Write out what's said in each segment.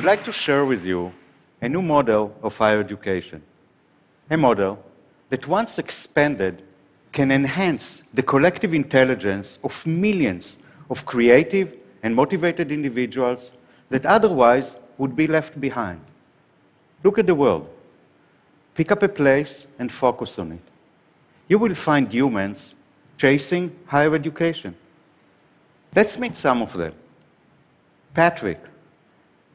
would like to share with you a new model of higher education. A model that, once expanded, can enhance the collective intelligence of millions of creative and motivated individuals that otherwise would be left behind. Look at the world. Pick up a place and focus on it. You will find humans chasing higher education. Let's meet some of them. Patrick.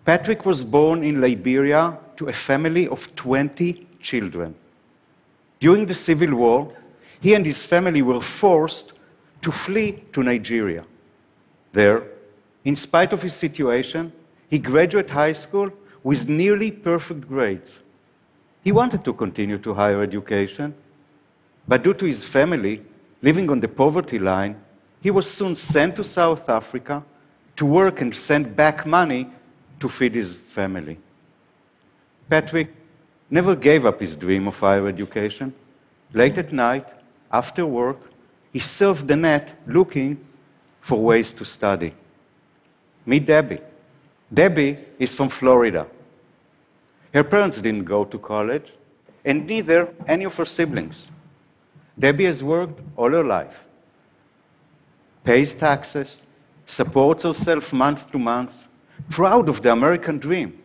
Patrick was born in Liberia to a family of 20 children. During the Civil War, he and his family were forced to flee to Nigeria. There, in spite of his situation, he graduated high school with nearly perfect grades. He wanted to continue to higher education, but due to his family living on the poverty line, he was soon sent to South Africa to work and send back money to feed his family. Patrick never gave up his dream of higher education. Late at night, after work, he surfed the net looking for ways to study. Meet Debbie. Debbie is from Florida. Her parents didn't go to college, and neither any of her siblings. Debbie has worked all her life, pays taxes, supports herself month to month, proud of the American dream,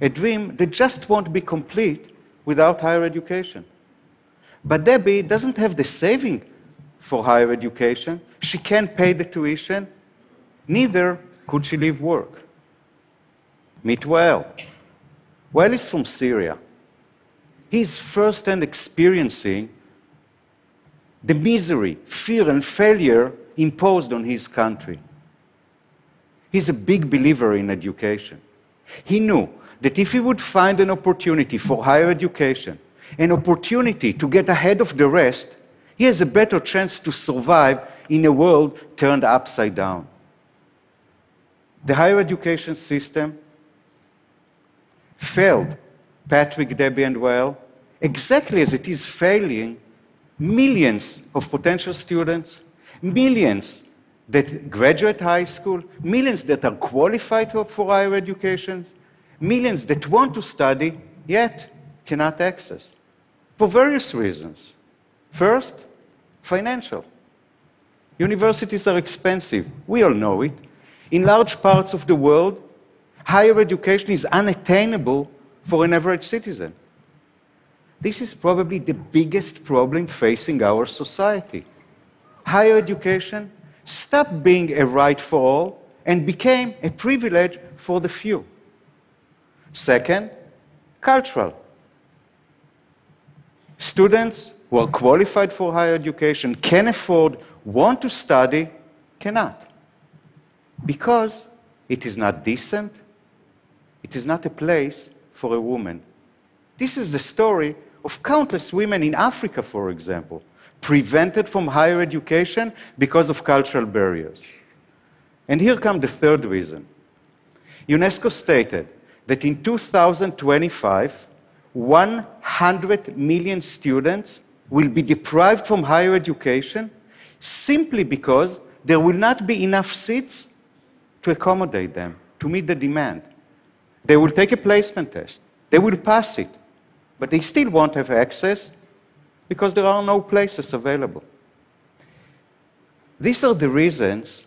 a dream that just won't be complete without higher education. But Debbie doesn't have the saving for higher education. She can't pay the tuition, neither could she leave work. Meet Wael. Wael is from Syria. He's firsthand experiencing the misery, fear, and failure imposed on his country. He's a big believer in education. He knew that if he would find an opportunity for higher education, an opportunity to get ahead of the rest, he has a better chance to survive in a world turned upside down. The higher education system failed Patrick, Debbie, and Wael exactly as it is failing millions of potential students, millions that graduate high school, millions that are qualified for higher education, millions that want to study yet cannot access for various reasons. First, financial. Universities are expensive. We all know it. In large parts of the world, higher education is unattainable for an average citizen. This is probably the biggest problem facing our society. Higher education stopped being a right for all and became a privilege for the few. Second, cultural. Students who are qualified for higher education, can afford, want to study, cannot. Because it is not decent, it is not a place for a woman. This is the story of countless women in Africa, for example, prevented from higher education because of cultural barriers. And here comes the third reason. UNESCO stated that in 2025, 100 million students will be deprived from higher education simply because there will not be enough seats to accommodate them, to meet the demand. They will take a placement test, they will pass it, but they still won't have access because there are no places available. These are the reasons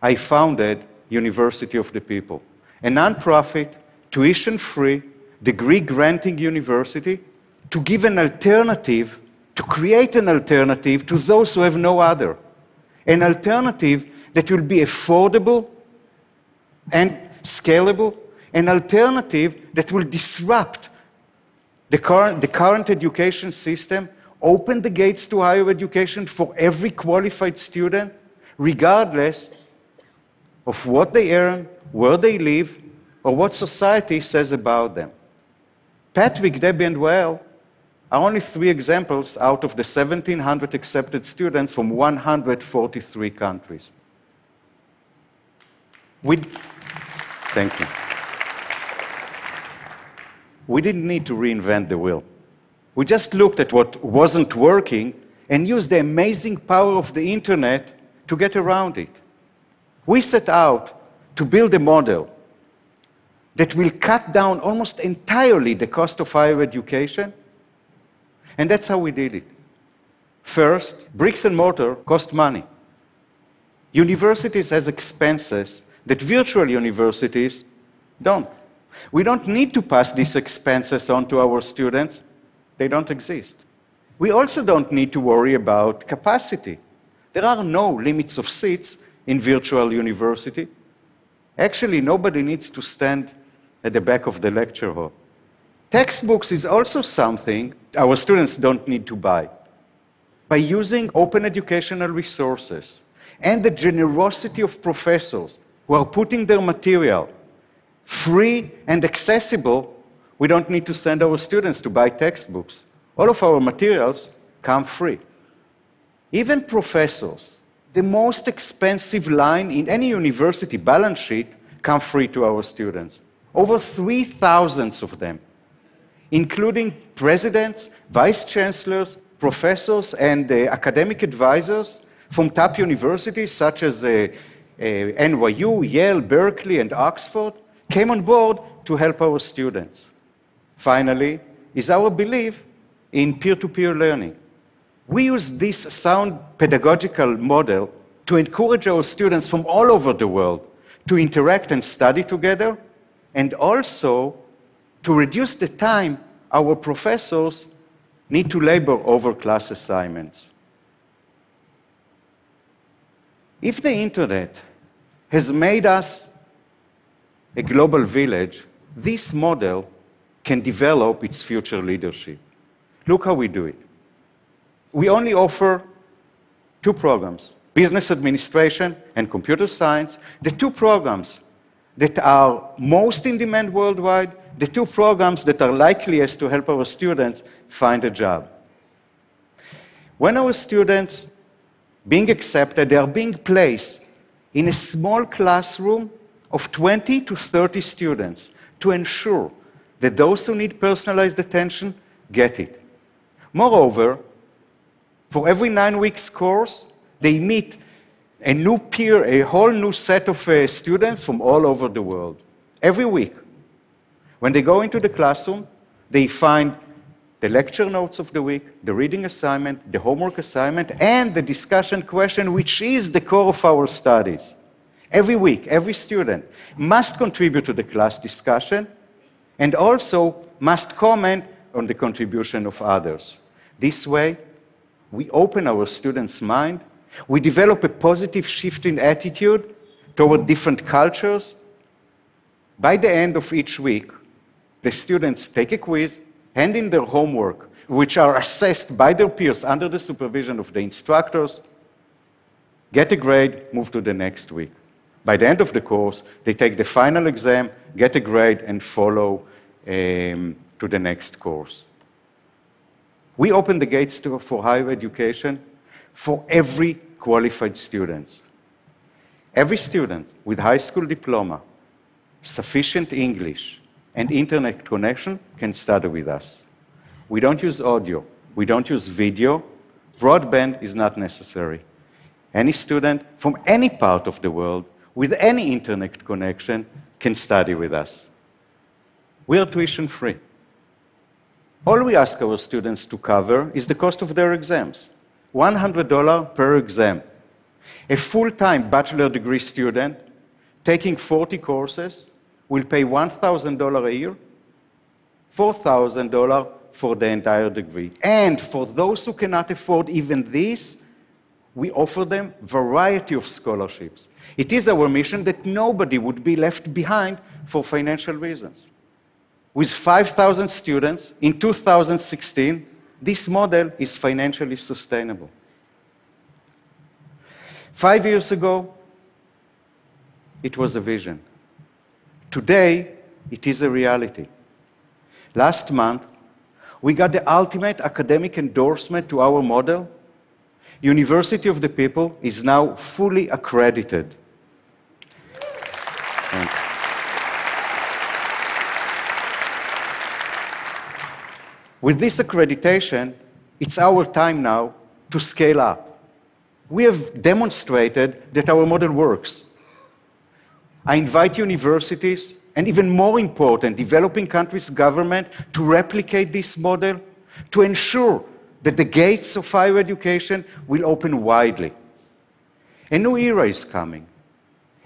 I founded University of the People, a nonprofit, tuition free, degree granting university to give an alternative, to create an alternative to those who have no other. An alternative that will be affordable and scalable, an alternative that will disrupt the current, the current education system, open the gates to higher education for every qualified student, regardless of what they earn, where they live, or what society says about them. Patrick, Debbie, and Wael are only three examples out of the 1,700 accepted students from 143 countries. We, thank you. We didn't need to reinvent the wheel. We just looked at what wasn't working and used the amazing power of the internet to get around it. We set out to build a model that will cut down almost entirely the cost of higher education. And that's how we did it. First, bricks and mortar cost money. Universities has expenses that virtual universities don't. We don't need to pass these expenses on to our students. They don't exist. We also don't need to worry about capacity. There are no limits of seats in virtual university. Actually, nobody needs to stand at the back of the lecture hall. Textbooks is also something our students don't need to buy. By using open educational resources and the generosity of professors who are putting their material free and accessible, we don't need to send our students to buy textbooks. All of our materials come free. Even professors, the most expensive line in any university balance sheet, come free to our students. Over 3,000 of them, including presidents, vice chancellors, professors, and uh, academic advisors from top universities such as uh, uh, NYU, Yale, Berkeley, and Oxford came on board to help our students. Finally, is our belief in peer to peer learning. We use this sound pedagogical model to encourage our students from all over the world to interact and study together, and also to reduce the time our professors need to labor over class assignments. If the internet has made us a global village, this model can develop its future leadership. Look how we do it. We only offer two programs business administration and computer science, the two programs that are most in demand worldwide, the two programs that are likeliest to help our students find a job. When our students being accepted, they are being placed in a small classroom of 20 to 30 students to ensure that those who need personalized attention get it. Moreover, for every nine weeks course, they meet a new peer, a whole new set of uh, students from all over the world. Every week. When they go into the classroom, they find the lecture notes of the week, the reading assignment, the homework assignment, and the discussion question, which is the core of our studies. Every week, every student must contribute to the class discussion and also must comment on the contribution of others. This way, we open our students' mind, we develop a positive shift in attitude toward different cultures. By the end of each week, the students take a quiz, hand in their homework, which are assessed by their peers under the supervision of the instructors, get a grade, move to the next week. By the end of the course, they take the final exam, get a grade, and follow um, to the next course. We open the gates to, for higher education for every qualified student. Every student with high school diploma, sufficient English, and internet connection can study with us. We don't use audio, we don't use video. Broadband is not necessary. Any student from any part of the world with any internet connection can study with us. We are tuition free. All we ask our students to cover is the cost of their exams $100 per exam. A full time bachelor degree student taking 40 courses will pay $1,000 a year, $4,000 for the entire degree. And for those who cannot afford even this, we offer them variety of scholarships. It is our mission that nobody would be left behind for financial reasons. With 5,000 students in 2016, this model is financially sustainable. Five years ago, it was a vision. Today, it is a reality. Last month, we got the ultimate academic endorsement to our model. University of the People is now fully accredited. With this accreditation, it's our time now to scale up. We have demonstrated that our model works. I invite universities and even more important, developing countries' government to replicate this model, to ensure that the gates of higher education will open widely. A new era is coming,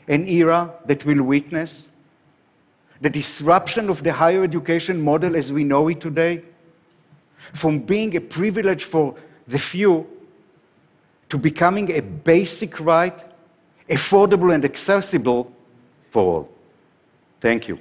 an era that will witness the disruption of the higher education model as we know it today, from being a privilege for the few to becoming a basic right, affordable and accessible for all. Thank you.